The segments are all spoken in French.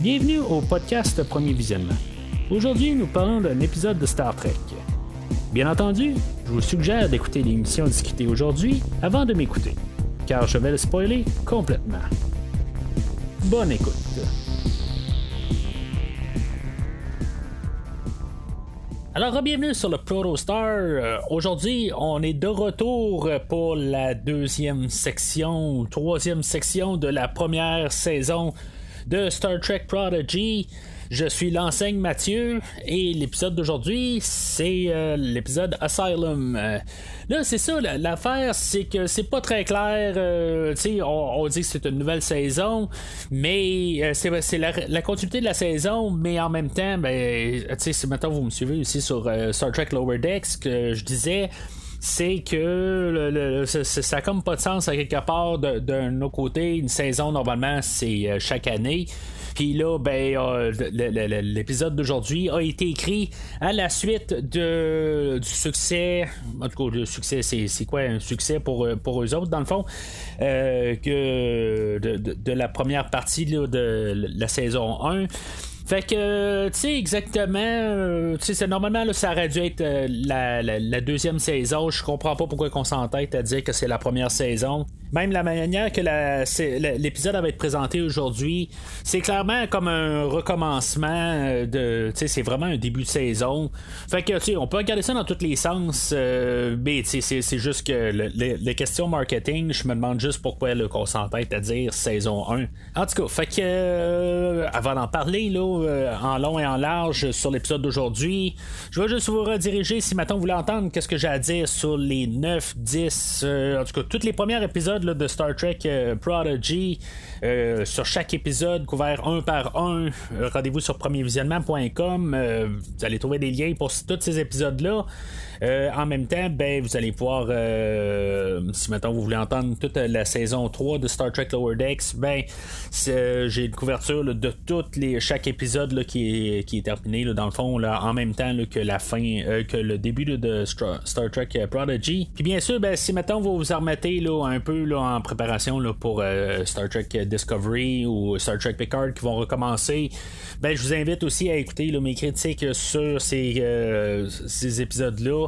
Bienvenue au podcast Premier Visionnement. Aujourd'hui, nous parlons d'un épisode de Star Trek. Bien entendu, je vous suggère d'écouter l'émission discutée aujourd'hui avant de m'écouter, car je vais le spoiler complètement. Bonne écoute. Alors, bienvenue sur le Protostar. Euh, Aujourd'hui, on est de retour pour la deuxième section, troisième section de la première saison de Star Trek Prodigy. Je suis l'enseigne Mathieu et l'épisode d'aujourd'hui, c'est euh, l'épisode Asylum. Euh, là, c'est ça, la- l'affaire, c'est que c'est pas très clair. euh, on, on dit que c'est une nouvelle saison, mais euh, c'est, la, continuité de la saison, mais en même temps, ben, si maintenant vous me suivez aussi sur Star Trek Lower Decks, que je disais c'est que le- le- ça, ça- ça a comme pas de sens à quelque part de- d'un autre côté. Une saison, normalement, c'est euh, chaque année. Puis là, ben, euh, l'épisode d'aujourd'hui a été écrit à la suite de, du succès. En tout cas, le succès, c'est, c'est quoi? Un succès pour, euh, pour eux autres, dans le fond? Euh, que de, de- de la première partie là, de la saison 1. Fait que, tu sais, exactement, euh, tu sais, normalement, là, ça aurait dû être euh, la, la- deuxième saison. Je comprends pas pourquoi on s'entête à dire que c'est la première saison. Même la manière que l'épisode va être présenté aujourd'hui, c'est clairement comme un recommencement euh, de, tu sais, c'est vraiment un début de saison. Fait que, tu sais, on peut regarder ça dans tous les sens, euh, mais, tu sais, c'est- juste que le- le- les questions marketing, je me demande juste pourquoi là, qu'on s'entête à dire saison 1. En tout cas, fait que, avant d'en parler, là, euh, en long et en large sur l'épisode d'aujourd'hui, je vais juste vous rediriger si maintenant vous voulez entendre qu'est-ce que j'ai à dire sur les 9, 10, euh, en tout cas, tous les premiers épisodes de Star Trek euh, Prodigy, sur chaque épisode, couvert un par un. Rendez-vous sur premiervisionnement.com. vous allez trouver des liens pour tous ces épisodes-là. Euh, en même temps, ben, vous allez pouvoir, euh, si maintenant vous voulez entendre toute la saison 3 de Star Trek Lower Decks, ben, euh, j'ai une couverture de toutes les, chaque épisode qui, est, terminé, dans le fond, en même temps que la fin, que le début de Star Trek Prodigy. Puis bien sûr, ben, si maintenant vous vous remettez un peu en préparation pour Star Trek Discovery ou Star Trek Picard qui vont recommencer, ben, je vous invite aussi à écouter mes critiques sur ces, ces épisodes-là.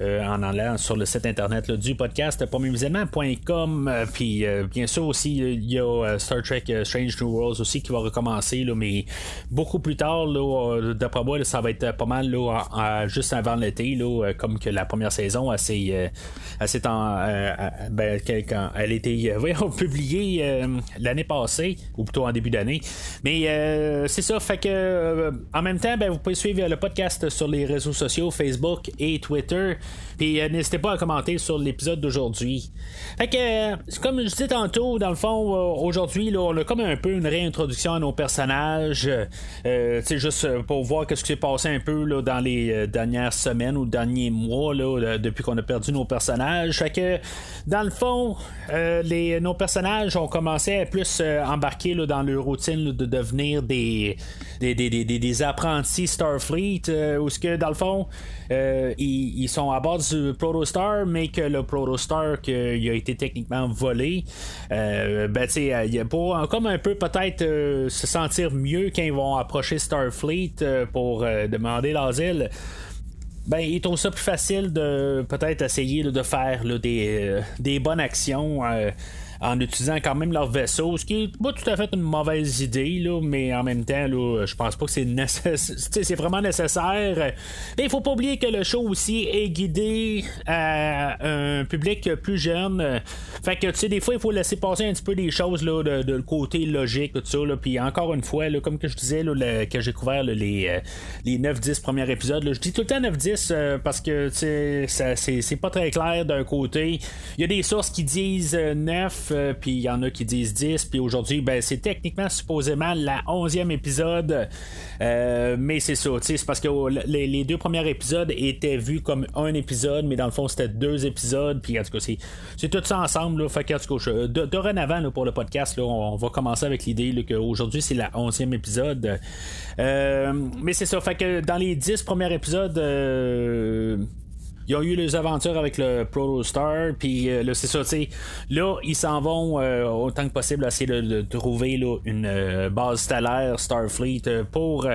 euh, en allant sur le site internet du podcast premiervisionnement.com euh, puis euh, bien sûr aussi il y a Star Trek Strange New Worlds aussi qui va recommencer là, mais beaucoup plus tard d'après moi ça va être pas mal là, juste avant l'été comme que la première saison en- euh, euh, ben, elle voyons, publiée l'année passée ou plutôt en début d'année. Mais c'est ça fait que en même temps ben, vous pouvez suivre le podcast sur les réseaux sociaux Facebook et Twitter puis euh, n'hésitez pas à commenter sur l'épisode d'aujourd'hui. Fait que, euh, c'est comme je disais tantôt, dans le fond, euh, aujourd'hui, on a comme un peu une réintroduction à nos personnages. Sais, juste pour voir qu'est-ce qui s'est passé un peu là, dans les dernières semaines ou derniers mois, là, depuis qu'on a perdu nos personnages. Fait que, dans le fond, les, nos personnages ont commencé à plus embarquer là, dans leur routine de devenir des, des, des, des, des- apprentis Starfleet, où ce que, dans le fond, ils, ils sont à bord du Protostar, mais que le Protostar qu'il a été techniquement volé, euh, ben tu sais, il a pour comme un peu peut-être euh, se sentir mieux quand ils vont approcher Starfleet euh, pour euh, demander l'asile. Ben, ils trouvent ça plus facile de peut-être essayer de faire des, euh, des bonnes actions euh, en utilisant quand même leur vaisseau, ce qui est pas tout à fait une mauvaise idée, là, mais en même temps, là, je pense pas que c'est nécessaire. C'est vraiment nécessaire. Mais il faut pas oublier que le show aussi est guidé à un public plus jeune. Fait que, tu sais, des fois, il faut laisser passer un petit peu des choses là, de, de côté logique, tout ça. Là. Puis encore une fois, là, comme que je disais, là, que j'ai couvert là, les, euh, les 9-10 premiers épisodes, là, je dis tout le temps 9-10 euh, parce que tu sais, c'est, pas très clair d'un côté. Il y a des sources qui disent euh, 9, puis il y en a qui disent 10, puis aujourd'hui, ben, c'est techniquement supposément la 11e épisode. Euh, mais c'est ça, c'est parce que les, deux premiers épisodes étaient vus comme un épisode, mais dans le fond, c'était deux épisodes, puis en tout cas, c'est, tout ça ensemble. Fait que, en tout de- dorénavant, pour le podcast, on, va commencer avec l'idée qu'aujourd'hui, c'est la 11e épisode. Euh, mais c'est ça, fait que dans les 10 premiers épisodes, euh, ils ont eu les aventures avec le Protostar, puis là, c'est ça, tu sais, là, ils s'en vont autant que possible essayer de, trouver là, une base stellaire Starfleet pour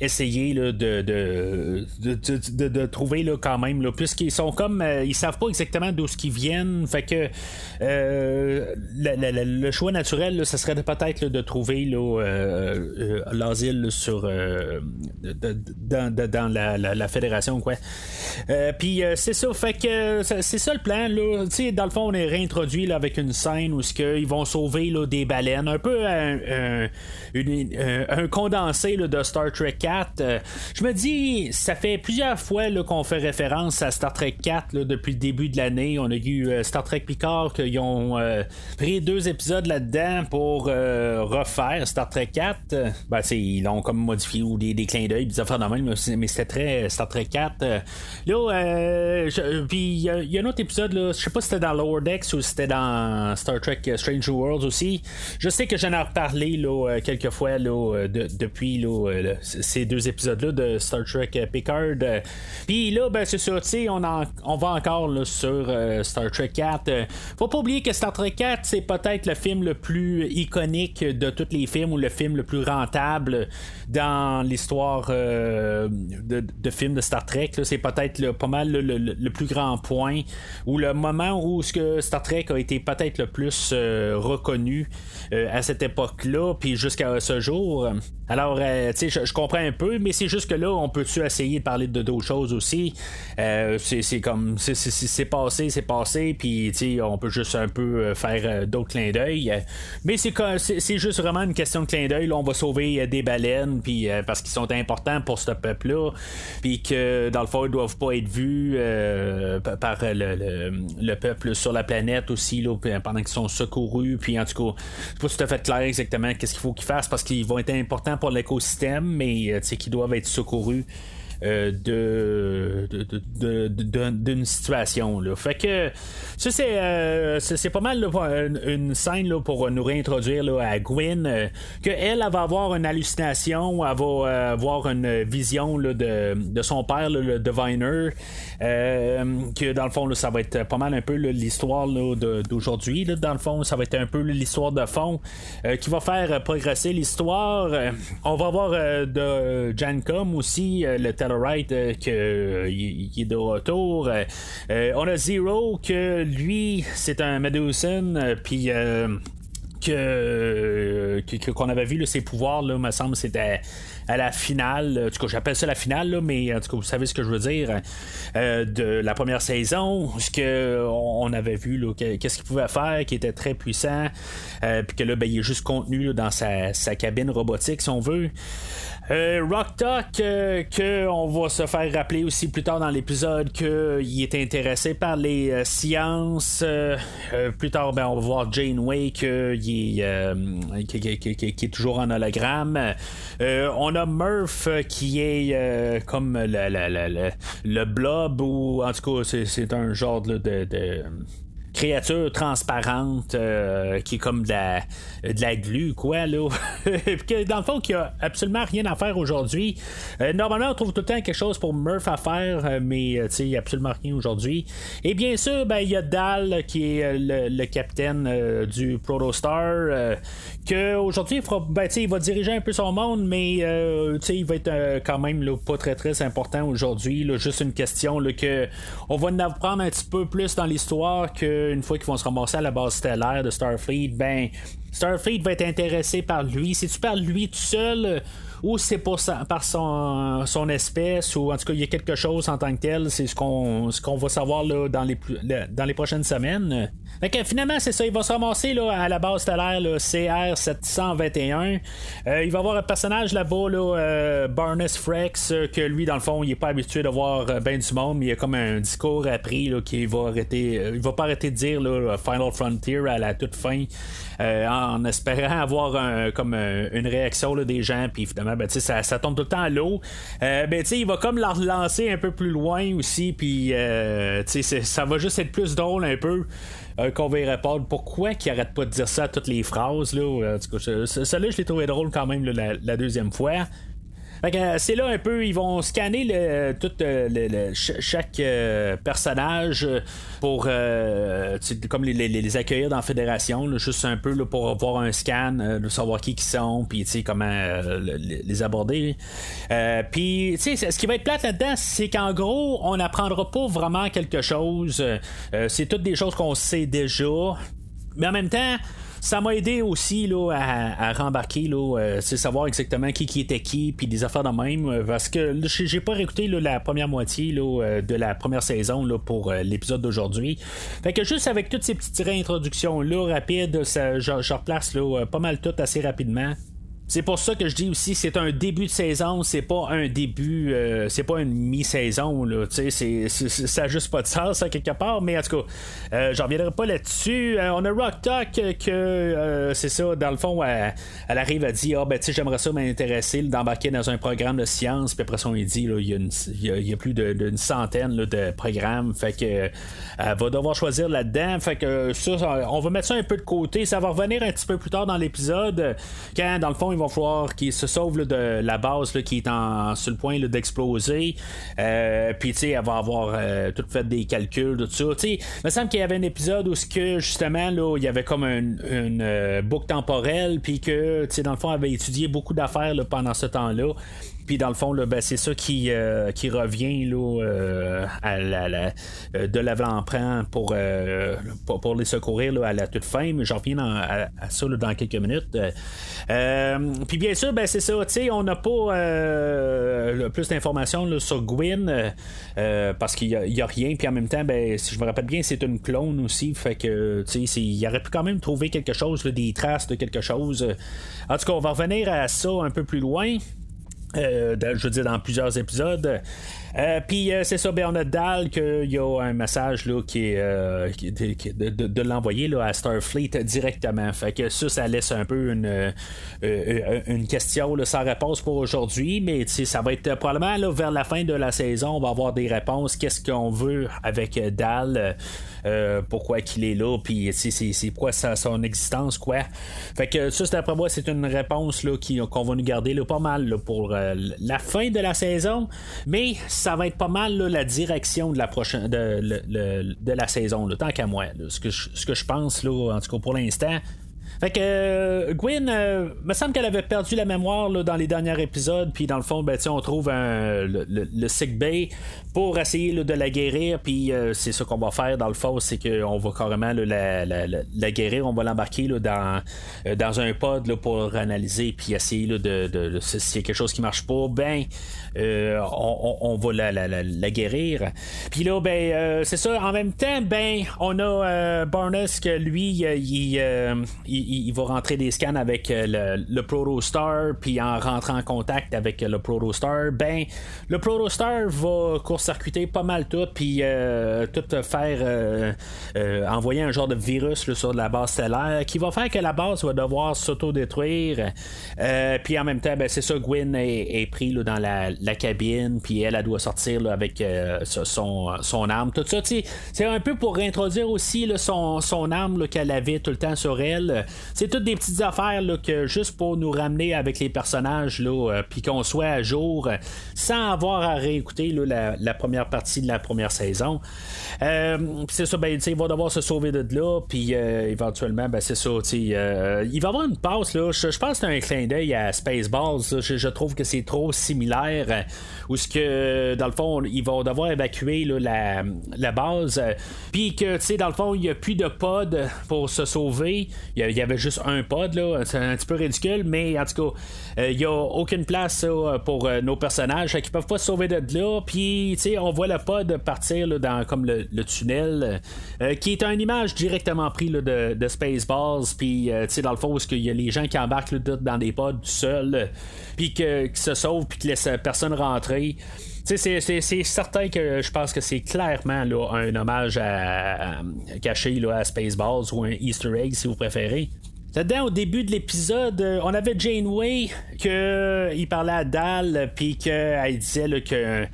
essayer de, de, de, de, trouver là, quand même, là, puisqu'ils sont comme. Euh, ils savent pas exactement d'où ce qu'ils viennent. Fait que euh, le choix naturel, ce serait peut-être de trouver euh, l'asile sur dans, dans la, fédération quoi. Puis c'est ça, fait que c'est ça le plan. Là. Dans le fond, on est réintroduit avec une scène où ils vont sauver des baleines. Un peu un, un condensé de Star Trek euh, je me dis, ça fait plusieurs fois qu'on fait référence à Star Trek 4 depuis le début de l'année. On a eu euh, Star Trek Picard qui ont euh, pris deux épisodes là-dedans pour refaire Star Trek 4. Ben, ils l'ont comme modifié ou des, des clins d'œil, des affaires de même, mais c'était très Star Trek 4. là, puis il y, a un autre épisode, je sais pas si c'était dans Lower Decks ou si c'était dans Star Trek Strange Worlds aussi. Je sais que j'en ai reparlé là, quelques fois là, depuis là, deux épisodes-là de Star Trek Picard. Puis là, ben, c'est ça, tu sais, on, on va encore sur euh, Star Trek 4. faut pas oublier que Star Trek 4, c'est peut-être le film le plus iconique de tous les films ou le film le plus rentable dans l'histoire euh, de, films de Star Trek. C'est peut-être pas mal le, plus grand point ou le moment où ce que Star Trek a été peut-être le plus euh, reconnu à cette époque-là, puis jusqu'à ce jour. Alors, tu sais, je comprends un peu, mais c'est juste que là, on peut-tu essayer de parler de d'autres choses aussi? Euh, c'est comme c'est passé, c'est passé, puis on peut juste un peu euh, faire euh, d'autres clins d'œil. Mais c'est juste vraiment une question de clin d'œil. On va sauver des baleines, puis parce qu'ils sont importants pour ce peuple-là, puis que dans le fond, ils doivent pas être vus par le, peuple sur la planète aussi, là, pendant qu'ils sont secourus. Puis en tout cas, c'est pas tout à fait clair exactement qu'est-ce qu'il faut qu'ils fassent parce qu'ils vont être importants pour l'écosystème, mais qui doivent être secourus euh, de, d'une situation. Là. Fait que ça, c'est, euh, c'est, pas mal une, scène là, pour nous réintroduire là, à Gwyn, euh, que elle, va avoir une hallucination, elle va avoir une vision de, de son père, le Diviner, que dans le fond, ça va être pas mal un peu l'histoire d'aujourd'hui. Dans le fond, ça va être un peu l'histoire de fond qui va faire progresser l'histoire. on va avoir de Jancom aussi, le Right euh, qu'il euh, est de retour. Euh, on a Zero que lui, c'est un Medusan, puis que qu'on avait vu ses pouvoirs là me semble c'était à la finale en tout cas j'appelle ça la finale mais en tout cas vous savez ce que je veux dire de la première saison ce que on avait vu qu'est-ce qu'il pouvait faire qui était très puissant puis que là ben, il est juste contenu dans sa, cabine robotique si on veut euh, Rock Talk, euh, que on va se faire rappeler aussi plus tard dans l'épisode qu'il est intéressé par les euh, sciences. plus tard, ben, on va voir Janeway qui, est, est toujours en hologramme. on a Murph qui est comme le, le, blob ou en tout cas c'est, un genre de créature transparente euh, qui est comme de la, de la glu, quoi, là. dans le fond, qui a absolument rien à faire aujourd'hui. Euh, normalement, on trouve tout le temps quelque chose pour Murph à faire, euh, mais il n'y a absolument rien aujourd'hui. Et bien sûr, ben, il y a Dal qui est le, capitaine du Protostar, que aujourd'hui, il, ben, il va diriger un peu son monde, mais il va être quand même pas très très important aujourd'hui. Juste une question là, que on va en apprendre un petit peu plus dans l'histoire que une fois qu'ils vont se ramasser à la base stellaire de Starfleet, ben Starfleet va être intéressé par lui. C'est-tu par lui tout seul ou c'est pour par son, son espèce, ou en tout cas, il y a quelque chose en tant que tel. C'est ce qu'on ce qu'on va savoir là, dans, les, dans les prochaines semaines? Fait que finalement, c'est ça, il va se ramasser là, à la base stellaire CR721. Euh, il va avoir un personnage là-bas, là, euh, Barnes Frex, euh, que lui, dans le fond, il est pas habitué de voir ben du monde, mais il a comme un discours appris là, qui va arrêter. il va pas arrêter de dire là, Final Frontier à la toute fin. en espérant avoir un, comme une réaction là, des gens, puis finalement, ben, ça, ça tombe tout le temps à l'eau. ben, il va comme la relancer un peu plus loin aussi, puis ça va juste être plus drôle un peu euh, qu'on va y répondre. Pourquoi qu'il arrête pas de dire ça à toutes les phrases? Là? En tout cas, celle-là, je l'ai trouvé drôle quand même la, deuxième fois. C'est là un peu, ils vont scanner tout le, chaque personnage pour comme les, accueillir dans la fédération, juste un peu pour avoir un scan, de savoir qui qui sont, puis comment les aborder. puis ce qui va être plate là-dedans, c'est qu'en gros, on n'apprendra pas vraiment quelque chose. c'est toutes des choses qu'on sait déjà. Mais en même temps, ça m'a aidé aussi là, à, rembarquer, là, euh, savoir exactement qui, qui était qui, puis des affaires de même. Euh, parce que j'ai pas réécouté la première moitié là, euh, de la première saison là, pour l'épisode d'aujourd'hui. Fait que juste avec toutes ces petites réintroductions là rapides, ça, je, je replace là, pas mal tout assez rapidement. C'est pour ça que je dis aussi c'est un début de saison, c'est pas un début, euh, c'est pas une mi-saison là. Tu sais, ça n'a juste pas de sens ça quelque part. Mais en tout cas, euh, j'en reviendrai pas là-dessus. Euh, on a Rock Talk que c'est ça. Dans le fond, elle, arrive à dire ah ben tu sais j'aimerais ça m'intéresser d'embarquer dans un programme de science. Puis après ça on lui dit il y, a plus d'une centaine de programmes. Fait que elle va devoir choisir là-dedans. Fait que ça, on va mettre ça un peu de côté. Ça va revenir un petit peu plus tard dans l'épisode quand dans le fond il va falloir qu'il se sauve de la base qui est en, sur le point d'exploser. Euh, puis, tu sais, elle va avoir euh, tout fait des calculs, tout ça. Tu il me semble qu'il y avait un épisode où, que, justement, là, il y avait comme une, euh, boucle temporelle, puis que, tu sais, dans le fond, elle avait étudié beaucoup d'affaires pendant ce temps-là. Puis dans le fond, ben, c'est ça qui, euh, qui revient là, euh, euh, de l'avant-plan pour, pour, les secourir à la toute fin. Mais j'en reviens à, ça dans quelques minutes. puis bien sûr, ben, c'est ça. On n'a pas plus d'informations sur Gwyn parce qu'il n'y a, rien. Puis en même temps, ben, si je me rappelle bien, c'est une clone aussi. Fait que il aurait pu quand même trouver quelque chose, des traces de quelque chose. En tout cas, on va revenir à ça un peu plus loin. Euh, je veux dire, dans plusieurs épisodes. Euh, puis euh, c'est ça, ben, on a Dal qu'il y a un message là, qui euh, de, l'envoyer à Starfleet directement. Fait que ça, ça laisse un peu une, une question là, sans réponse pour aujourd'hui, mais ça va être probablement là, vers la fin de la saison, on va avoir des réponses. Qu'est-ce qu'on veut avec Dal? pourquoi qu'il est là, puis c'est quoi son existence, quoi? Fait que ça, d'après moi, c'est une réponse là, qu'on va nous garder là, pas mal pour la fin de la saison, mais va être pas mal la direction de la saison, tant qu'à moi. ce, que je, ce que je pense, là, en tout cas pour l'instant, fait que euh, Gwyn, euh, me semble qu'elle avait perdu la mémoire là, dans les derniers épisodes, puis dans le fond, ben, on trouve le, sick bay pour essayer de la guérir, puis euh, c'est ce qu'on va faire dans le fond, c'est qu'on va carrément la, guérir, on va l'embarquer dans, dans un pod pour analyser, puis essayer de, de, s'il y a quelque chose qui marche pas, ben on, va la, guérir. Puis là, ben c'est ça, en même temps, ben on a Barnes que lui, il il, va rentrer des scans avec euh, le, le Protostar, puis en rentrant en contact avec euh, le Protostar, ben le Protostar va court-circuiter pas mal tout, puis euh, tout faire envoyer un genre de virus sur la base stellaire qui va faire que la base va devoir s'auto-détruire. puis en même temps, ben, c'est ça, Gwyn est, pris dans la, cabine, puis elle, elle doit sortir avec son, son arme. Tout ça, c'est un peu pour réintroduire aussi son, son arme qu'elle avait tout le temps sur elle c'est toutes des petites affaires là, que juste pour nous ramener avec les personnages, là, euh, puis qu'on soit à jour, euh, sans avoir à réécouter la, première partie de la première saison. Euh, c'est ça, ben, il va devoir se sauver de là, puis éventuellement, ben, c'est ça, il va avoir une passe, je, pense que c'est un clin d'œil à Spaceballs, je, trouve que c'est trop similaire, où ce que, dans le fond, ils vont devoir évacuer la, la, base, puis que, dans le fond, il n'y a plus de pod pour se sauver, il y, avait juste un pod, là. C'est un petit peu ridicule, mais en tout cas, il euh, n'y a aucune place pour euh, nos personnages. Fait qu'ils peuvent pas se sauver de là. Puis, tu sais, on voit le pod partir dans comme le, tunnel, euh, qui est une image directement prise de, de Spaceballs. Puis, tu sais, dans le fond, il y a les gens qui embarquent dans des pods seuls, puis qui se sauvent, puis qui laissent personne rentrer. C'est, certain que je pense que c'est clairement là, un hommage à, caché là, à Spaceballs ou un Easter egg si vous préférez. Là-dedans, au début de l'épisode, on avait Janeway qu'il parlait à Dal, puis qu'elle disait que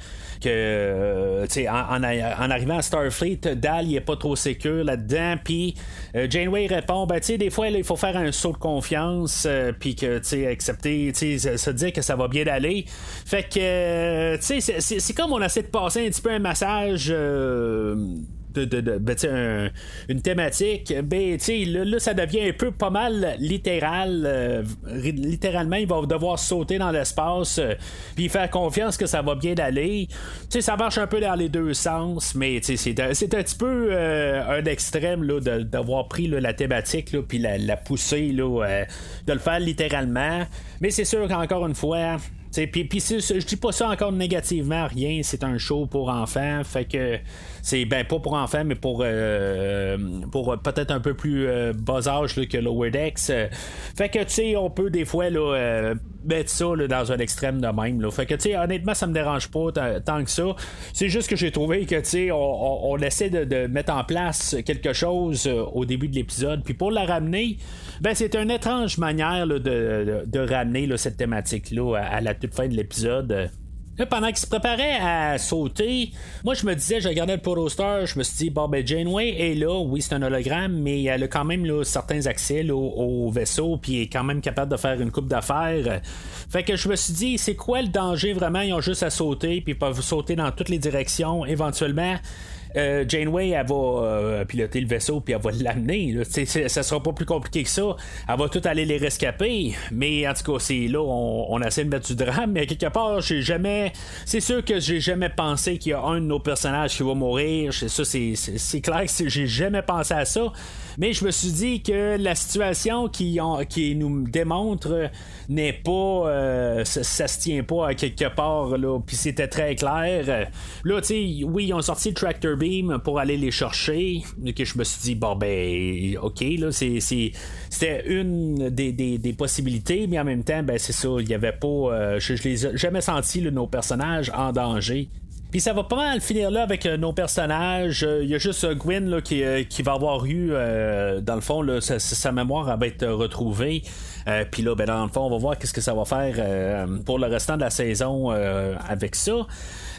que euh, en, en, arrivant à Starfleet, Dal il est pas trop sécure là-dedans. Puis euh, Janeway répond ben tu des fois il faut faire un saut de confiance, euh, puis que tu accepter, se dire que ça va bien aller. Fait que tu sais c'est comme on essaie de passer un petit peu un massage ben, une thématique, ben, là, là, ça devient un peu pas mal littéral. Euh, littéralement, il va devoir sauter dans l'espace, euh, puis faire confiance que ça va bien aller. ça marche un peu dans les deux sens, mais c'est un petit peu euh, un extrême d'avoir pris la thématique, puis la, pousser, de le faire littéralement. Mais c'est sûr qu'encore une fois, puis je dis pas ça encore négativement, rien, c'est un show pour enfants, fait que c'est ben pas pour enfants, mais pour euh, pour peut-être un peu plus euh, bas âge que Lower Decks. fait que tu sais, on peut des fois là, euh, mettre ça dans un extrême de même. Là. Fait que tu sais, honnêtement, ça me dérange pas tant que ça. C'est juste que j'ai trouvé que tu sais, on, essaie de, mettre en place quelque chose au début de l'épisode, puis pour la ramener, ben c'est une étrange manière de, de, ramener cette thématique-là à la toute fin de l'épisode pendant qu'il se préparait à sauter, moi je me disais, je regardais le Protostar, je me suis dit, bon ben Janeway est là, oui c'est un hologramme, mais elle a quand même certains accès au, vaisseau, puis est quand même capable de faire une coupe d'affaires. Fait que je me suis dit, c'est quoi le danger vraiment? Ils ont juste à sauter, puis ils peuvent sauter dans toutes les directions éventuellement. Euh, Janeway, elle va euh, piloter le vaisseau puis elle va l'amener. Ça sera pas plus compliqué que ça. Elle va tout aller les rescaper. Mais en tout cas, c'est là, on, on, essaie de mettre du drame. Mais quelque part, j'ai jamais. C'est sûr que j'ai jamais pensé qu'il y a un de nos personnages qui va mourir. Ça, c'est clair que j'ai jamais pensé à ça. Mais je me suis dit que la situation qui, nous démontre n'est pas. Euh, ça, se tient pas à quelque part, là. Puis c'était très clair. Là, tu sais, oui, ils ont sorti le Tractor Beam pour aller les chercher. Je me suis dit, bon, ben, ok, là, c'était une des, possibilités, mais en même temps, ben, c'est ça, il y avait pas. Euh, je, je les ai jamais senti, nos personnages en danger. Puis ça va pas mal finir là avec euh, nos personnages. Il y a juste Gwen là, qui, qui, va avoir eu, dans le fond, là, sa, mémoire va être retrouvée. Euh, puis là, ben, dans le fond, on va voir qu'est-ce que ça va faire euh, pour le restant de la saison euh, avec ça.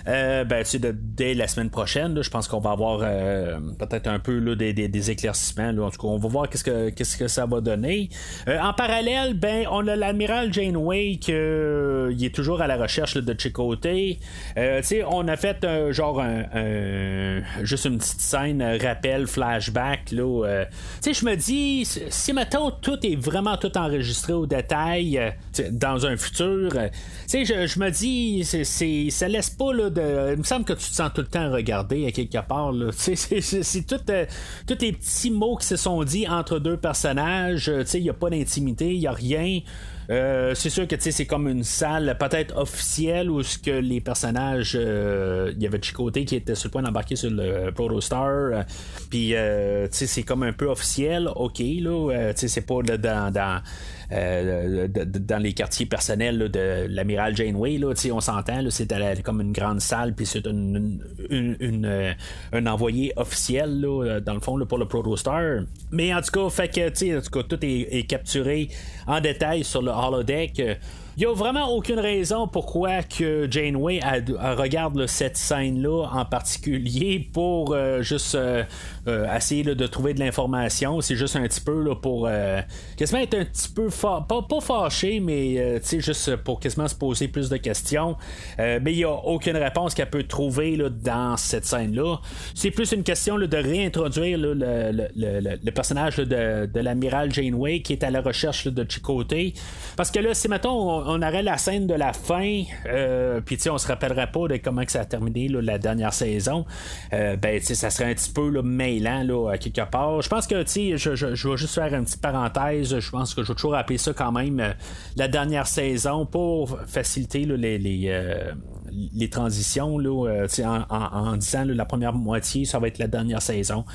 Euh, ben, tu dès la semaine prochaine, je pense qu'on va avoir euh, peut-être un peu là, des, éclaircissements. Là. En tout cas, on va voir qu'est-ce que, qu'est-ce que ça va donner. Euh, en parallèle, ben, on a l'amiral Janeway qui est toujours à la recherche de Chicoté. on a fait genre un, juste une petite scène rappel, flashback. Là, je me dis, si maintenant tout est vraiment tout enregistré au détail dans un futur, je, me dis, c'est, ça laisse pas il me semble que tu te sens tout le temps à regarder à quelque part. C'est euh, tous les petits mots qui se sont dit entre deux personnages. Euh, il n'y a pas d'intimité, il n'y a rien. Euh, c'est sûr que c'est comme une salle peut-être officielle où ce que les personnages il y avait Chicoté qui était sur le point d'embarquer sur le Protostar puis c'est comme un peu officiel ok là c'est pas dans euh, dans les quartiers personnels de l'amiral Janeway. Là, on s'entend, c'est comme une grande salle, puis c'est euh, un envoyé officiel, là, dans le fond, pour le Protostar. Mais en tout cas, fait que, en tout cas, tout est, capturé en détail sur le holodeck. Il n'y a vraiment aucune raison pourquoi que Janeway regarde cette scène-là en particulier pour euh, juste euh, euh, essayer de trouver de l'information. C'est juste un petit peu pour quasiment être un petit peu pas, pas fâché, mais juste pour quasiment se poser plus de questions. mais il n'y a aucune réponse qu'elle peut trouver dans cette scène-là. C'est plus une question de réintroduire le, le, personnage de, de l'amiral Janeway qui est à la recherche de Chicoté. Parce que là, si mettons on, aurait la scène de la fin, euh, puis on se rappellerait pas de comment que ça a terminé la dernière saison, euh, ben ça serait un petit peu là, mêlant là, quelque part. Je pense que je, je, je vais juste faire une petite parenthèse. Je pense que je vais toujours appeler ça quand même euh, la dernière saison pour faciliter les, les, transitions là, en, disant la première moitié, ça va être la dernière saison.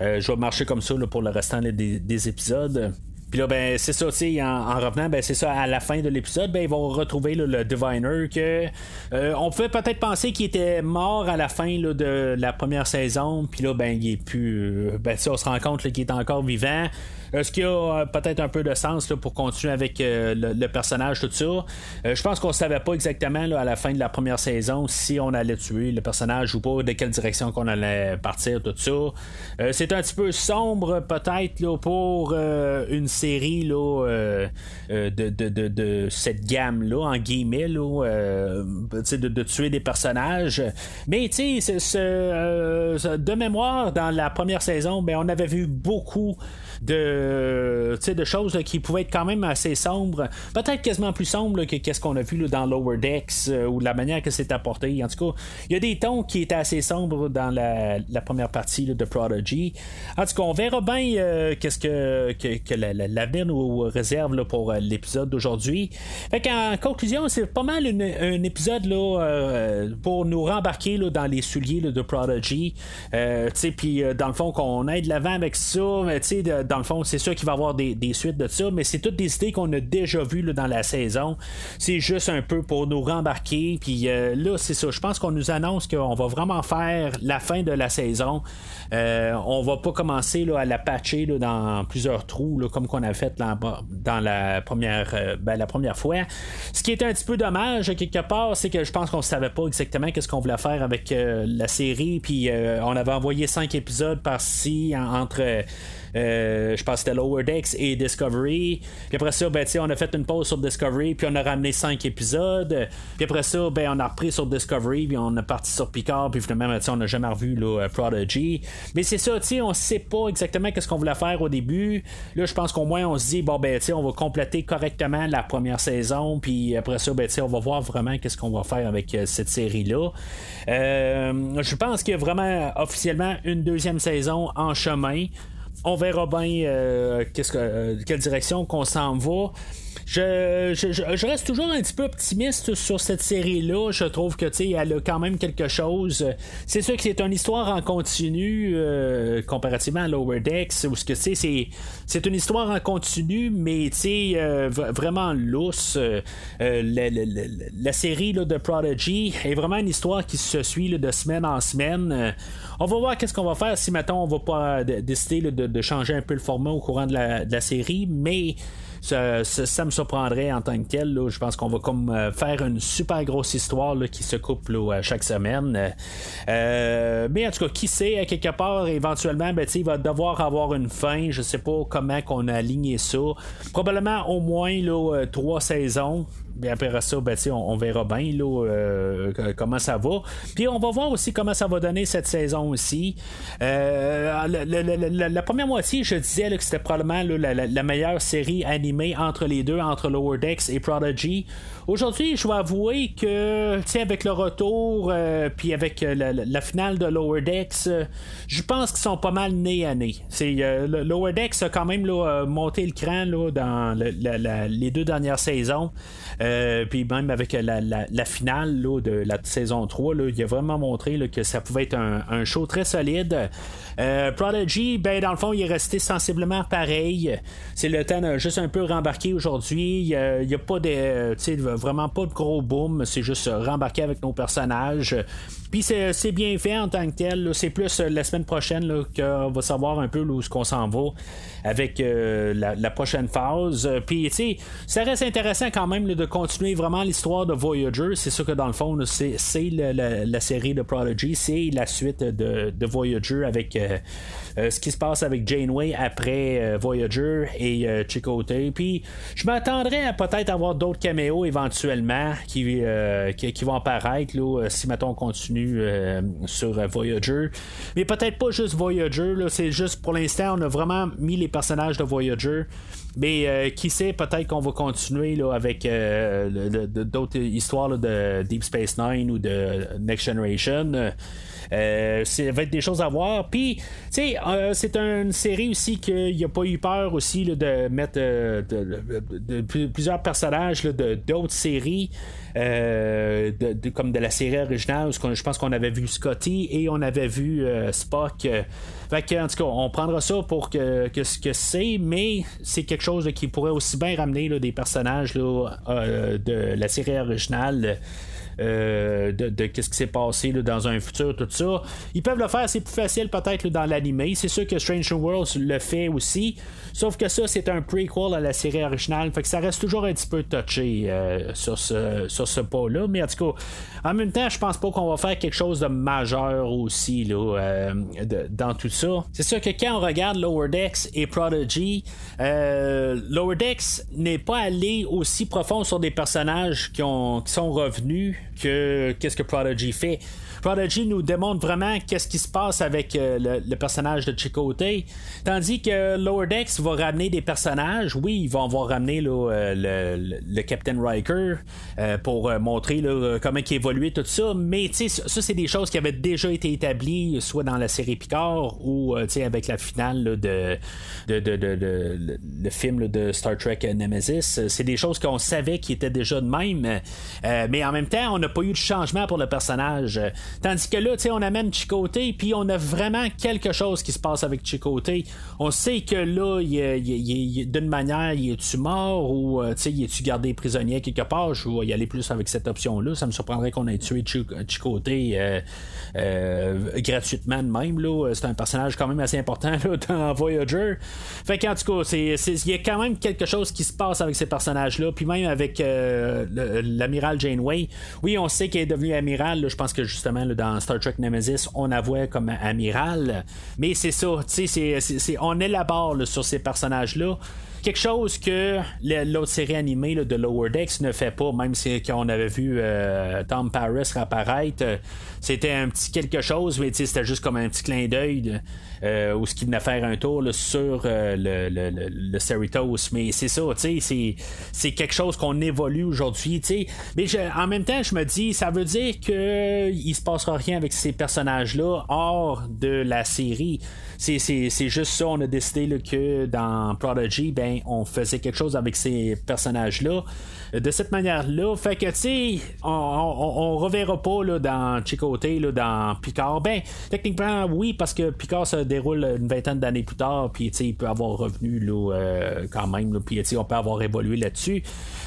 je vais marcher comme ça pour le restant des épisodes. Puis là, ben, c'est ça, tu en, revenant, ben, c'est ça, à la fin de l'épisode, ben, ils vont retrouver le Diviner que euh, on pouvait peut-être penser qu'il était mort à la fin de la première saison, puis là, ben, il est plus. Euh, ben, ça, on se rend compte qu'il est encore vivant. Ce qui a peut-être un peu de sens pour continuer avec le, personnage, tout ça. je pense qu'on savait pas exactement à la fin de la première saison si on allait tuer le personnage ou pas, de quelle direction qu'on allait partir, tout ça. c'est un petit peu sombre peut-être pour une série là, de, de, de, cette gamme-là, en guillemets, là, de, de, tuer des personnages. Mais tu sais, de mémoire, dans la première saison, ben, on avait vu beaucoup de, de choses qui pouvaient être quand même assez sombres, peut-être quasiment plus sombres que qu'est-ce qu'on a vu dans Lower Decks euh, ou la manière que c'est apporté. En tout cas, il y a des tons qui étaient assez sombres dans la, première partie de Prodigy. En tout cas, on verra bien euh, qu'est-ce que, l'avenir nous réserve pour euh, l'épisode d'aujourd'hui. en conclusion, c'est pas mal un épisode là, pour nous rembarquer dans les souliers de Prodigy. Puis dans le fond, qu'on aide l'avant avec ça, mais dans le fond, c'est sûr qu'il va y avoir des, suites de ça, mais c'est toutes des idées qu'on a déjà vues dans la saison. C'est juste un peu pour nous rembarquer. Puis euh, là, c'est ça. Je pense qu'on nous annonce qu'on va vraiment faire la fin de la saison. Euh, on va pas commencer à la patcher dans plusieurs trous, comme qu'on a fait dans, la, première, euh, ben, la première fois. Ce qui est un petit peu dommage, quelque part, c'est que je pense qu'on savait pas exactement qu'est-ce qu'on voulait faire avec la série. Puis on avait envoyé cinq épisodes par-ci entre euh, je pense que c'était Lower Decks et Discovery. Puis après ça, ben, on a fait une pause sur Discovery, puis on a ramené 5 épisodes. Puis après ça, ben, on a repris sur Discovery, puis on a parti sur Picard, puis finalement, ben, on n'a jamais revu là, euh, Prodigy. Mais c'est ça, on sait pas exactement qu'est-ce qu'on voulait faire au début. Là, je pense qu'au moins, on se dit, bon, ben, on va compléter correctement la première saison, puis après ça, ben, on va voir vraiment qu'est-ce qu'on va faire avec euh, cette série-là. je pense qu'il y a vraiment officiellement une deuxième saison en chemin on verra bien euh, qu'est-ce que, euh, quelle direction qu'on s'en va. Je, reste toujours un petit peu optimiste sur cette série-là. Je trouve que elle a quand même quelque chose. C'est sûr que c'est une histoire en continu euh, comparativement à Lower Decks, ce que c'est, c'est une histoire en continu, mais euh, vraiment lousse. Euh, la, série de Prodigy est vraiment une histoire qui se suit de semaine en semaine. on va voir qu'est-ce qu'on va faire si maintenant on va pas décider de, changer un peu le format au courant de la, de la série, mais ça, me surprendrait en tant que tel. Je pense qu'on va comme euh, faire une super grosse histoire qui se coupe chaque semaine. Euh, mais en tout cas, qui sait, à quelque part, éventuellement, ben, il va devoir avoir une fin. Je sais pas comment qu'on a aligné ça. Probablement au moins euh, trois saisons. Après ça, ben, on, verra bien là, comment ça va. Puis on va voir aussi comment ça va donner cette saison aussi. la, première moitié, je disais que c'était probablement la, meilleure série animée entre les deux, entre Lower Decks et Prodigy. Aujourd'hui, je dois avouer que, avec le retour, euh, puis avec euh, la, finale de Lower Decks, euh, je pense qu'ils sont pas mal nez à nez. C'est, Lower Decks a quand même monté le cran dans les deux dernières saisons. Puis même avec la, finale de la saison 3, il a vraiment montré que ça pouvait être un, show très solide. Prodigy, ben, dans le fond, il est resté sensiblement pareil. C'est le temps juste un peu rembarquer aujourd'hui. Il n'y a, pas de vraiment pas de gros boom, c'est juste rembarquer avec nos personnages. Puis c'est bien fait en tant que tel. C'est plus euh, la semaine prochaine qu'on va savoir un peu où ce qu'on s'en va avec euh, la, prochaine phase. Puis tu sais, ça reste intéressant quand même de continuer vraiment l'histoire de Voyager. C'est ça que dans le fond, c'est la, série de Prodigy, c'est la suite de, Voyager avec euh, ce qui se passe avec Janeway après Voyager et Chicote. Puis je m'attendrais à peut-être avoir d'autres caméos éventuellement qui, vont apparaître si maintenant on continue euh, sur euh, Voyager. Mais peut-être pas juste Voyager, c'est juste pour l'instant, on a vraiment mis les personnages de Voyager. Mais euh, qui sait, peut-être qu'on va continuer là, avec d'autres histoires de Deep Space Nine ou de Next Generation. Euh, ça va être des choses à voir. Puis, tu sais, c'est une série aussi qu'il a pas eu peur aussi de mettre plusieurs personnages d'autres séries. Euh, comme de la série originale, je pense qu'on avait vu Scotty et on avait vu euh, Spock. Fait que, en tout cas, on prendra ça pour que, ce que c'est, mais c'est quelque chose qui pourrait aussi bien ramener des personnages de la série originale. De, de qu'est-ce qui s'est passé dans un futur, tout ça. Ils peuvent le faire, c'est plus facile peut-être dans l'animé. C'est sûr que Strange Worlds le fait aussi. Sauf que ça, c'est un prequel à la série originale. Fait que ça reste toujours un petit peu touché euh, sur ce, sur ce pas-là. Mais en tout cas, en même temps, je pense pas qu'on va faire quelque chose de majeur aussi là, euh, dans tout ça. C'est sûr que quand on regarde Lower Decks et Prodigy, euh, Lower Decks n'est pas allé aussi profond sur des personnages qui, ont, qui sont revenus que qu'est-ce que Prodigy fait. Prodigy nous démontre vraiment qu'est-ce qui se passe avec euh, le, personnage de Chicote. Tandis que Lower Decks va ramener des personnages. Oui, ils vont avoir ramené euh, le, Captain Riker euh, pour montrer comment il évoluait tout ça. Mais ça, c'est des choses qui avaient déjà été établies, soit dans la série Picard ou avec la finale de, le film de Star Trek Nemesis. C'est des choses qu'on savait qui étaient déjà de même. mais en même temps, on pas eu de changement pour le personnage. Tandis que là, on amène Chicoté, puis on a vraiment quelque chose qui se passe avec Chicoté. On sait que là, d'une manière, il est-tu mort ou euh, il est-tu gardé prisonnier quelque part? Je vais y aller plus avec cette option-là. Ça me surprendrait qu'on ait tué Chicoté euh, euh, gratuitement de même. Là. C'est un personnage quand même assez important dans Voyager. Fait qu'en tout cas, il y a quand même quelque chose qui se passe avec ces personnages-là. Puis même avec l'amiral Janeway. Oui, on sait qu'elle est devenue amiral. Je pense que justement, dans Star Trek Nemesis, on la voit comme amiral. Mais c'est ça, tu sais, on élabore sur ces personnages-là quelque chose que l'autre série animée de Lower Decks ne fait pas, même si on avait vu euh, Tom Paris apparaître, euh, c'était un petit quelque chose, mais c'était juste comme un petit clin d'œil euh, où ce qu'il venait faire un tour sur le, le, le, Cerritos. Mais c'est ça, c'est quelque chose qu'on évolue aujourd'hui. Mais en même temps, je me dis, ça veut dire qu'il se passera rien avec ces personnages-là hors de la série. C'est juste ça, on a décidé que dans Prodigy, ben, on faisait quelque chose avec ces personnages-là de cette manière-là. Fait que, tu sais, on, on, reverra pas là, dans Chicoté, dans Picard. Ben, techniquement, oui, parce que Picard se déroule une vingtaine d'années plus tard, puis, tu sais, il peut avoir revenu, là, euh, quand même, puis, tu sais, on peut avoir évolué là-dessus.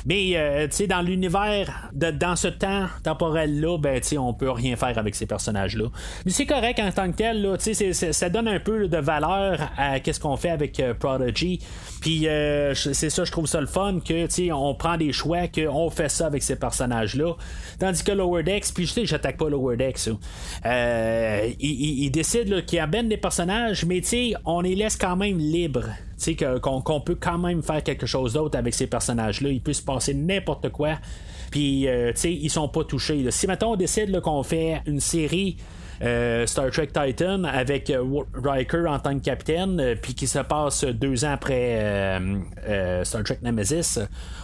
Mais, euh, tu sais, dans l'univers, dans ce temps temporel-là, ben, tu sais, on peut rien faire avec ces personnages-là. Mais c'est correct en tant que tel, tu sais, ça donne un peu de valeur à qu'est-ce qu'on fait avec euh, Prodigy. Puis, c'est ça, je trouve ça le fun, que, tu sais, on prend des choix qu'on fait ça avec ces personnages-là. Tandis que Lower Decks, puis je sais que j'attaque pas Lower Decks, euh, il, décide qu'il amène des personnages, mais on les laisse quand même libres. Qu'on, peut quand même faire quelque chose d'autre avec ces personnages-là. Il peut se passer n'importe quoi. Puis, euh, ils sont pas touchés. Si maintenant on décide qu'on fait une série euh, Star Trek Titan avec euh, Riker en tant que capitaine, euh, puis qui se passe deux ans après Star Trek Nemesis,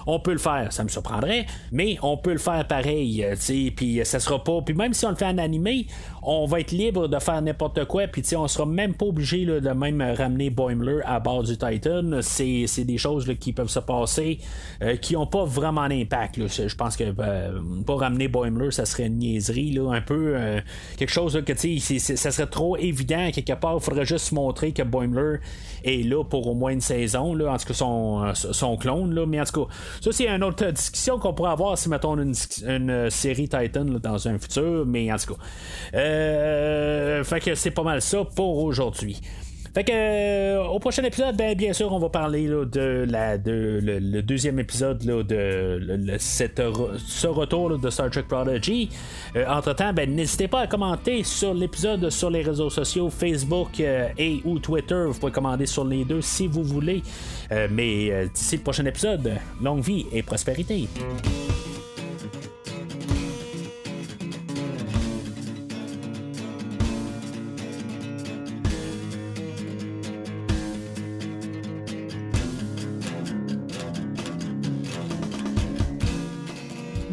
on peut le faire. Ça me surprendrait, mais on peut le faire pareil. Puis ça sera pas. Puis même si on le fait en animé, on va être libre de faire n'importe quoi. Puis on sera même pas obligé de même ramener Boimler à bord du Titan. C'est, des choses qui peuvent se passer qui n'ont pas vraiment d'impact. Je pense que pas ramener Boimler, ça serait une niaiserie. Un peu quelque chose que ça serait trop évident quelque part. Il faudrait juste montrer que Boimler est là pour au moins une saison, là, en tout cas son, son clone. Là. Mais en tout cas, ça c'est une autre discussion qu'on pourrait avoir si mettons une, une série Titan dans un futur. Mais en tout cas, euh, fait que c'est pas mal ça pour aujourd'hui. Fait que euh, au prochain épisode, ben, bien sûr, on va parler de la de, le, deuxième épisode de le, ce retour de Star Trek Prodigy. Euh, entre temps, ben, n'hésitez pas à commenter sur l'épisode sur les réseaux sociaux Facebook euh, et ou Twitter. Vous pouvez commander sur les deux si vous voulez. mais d'ici le prochain épisode, longue vie et prospérité.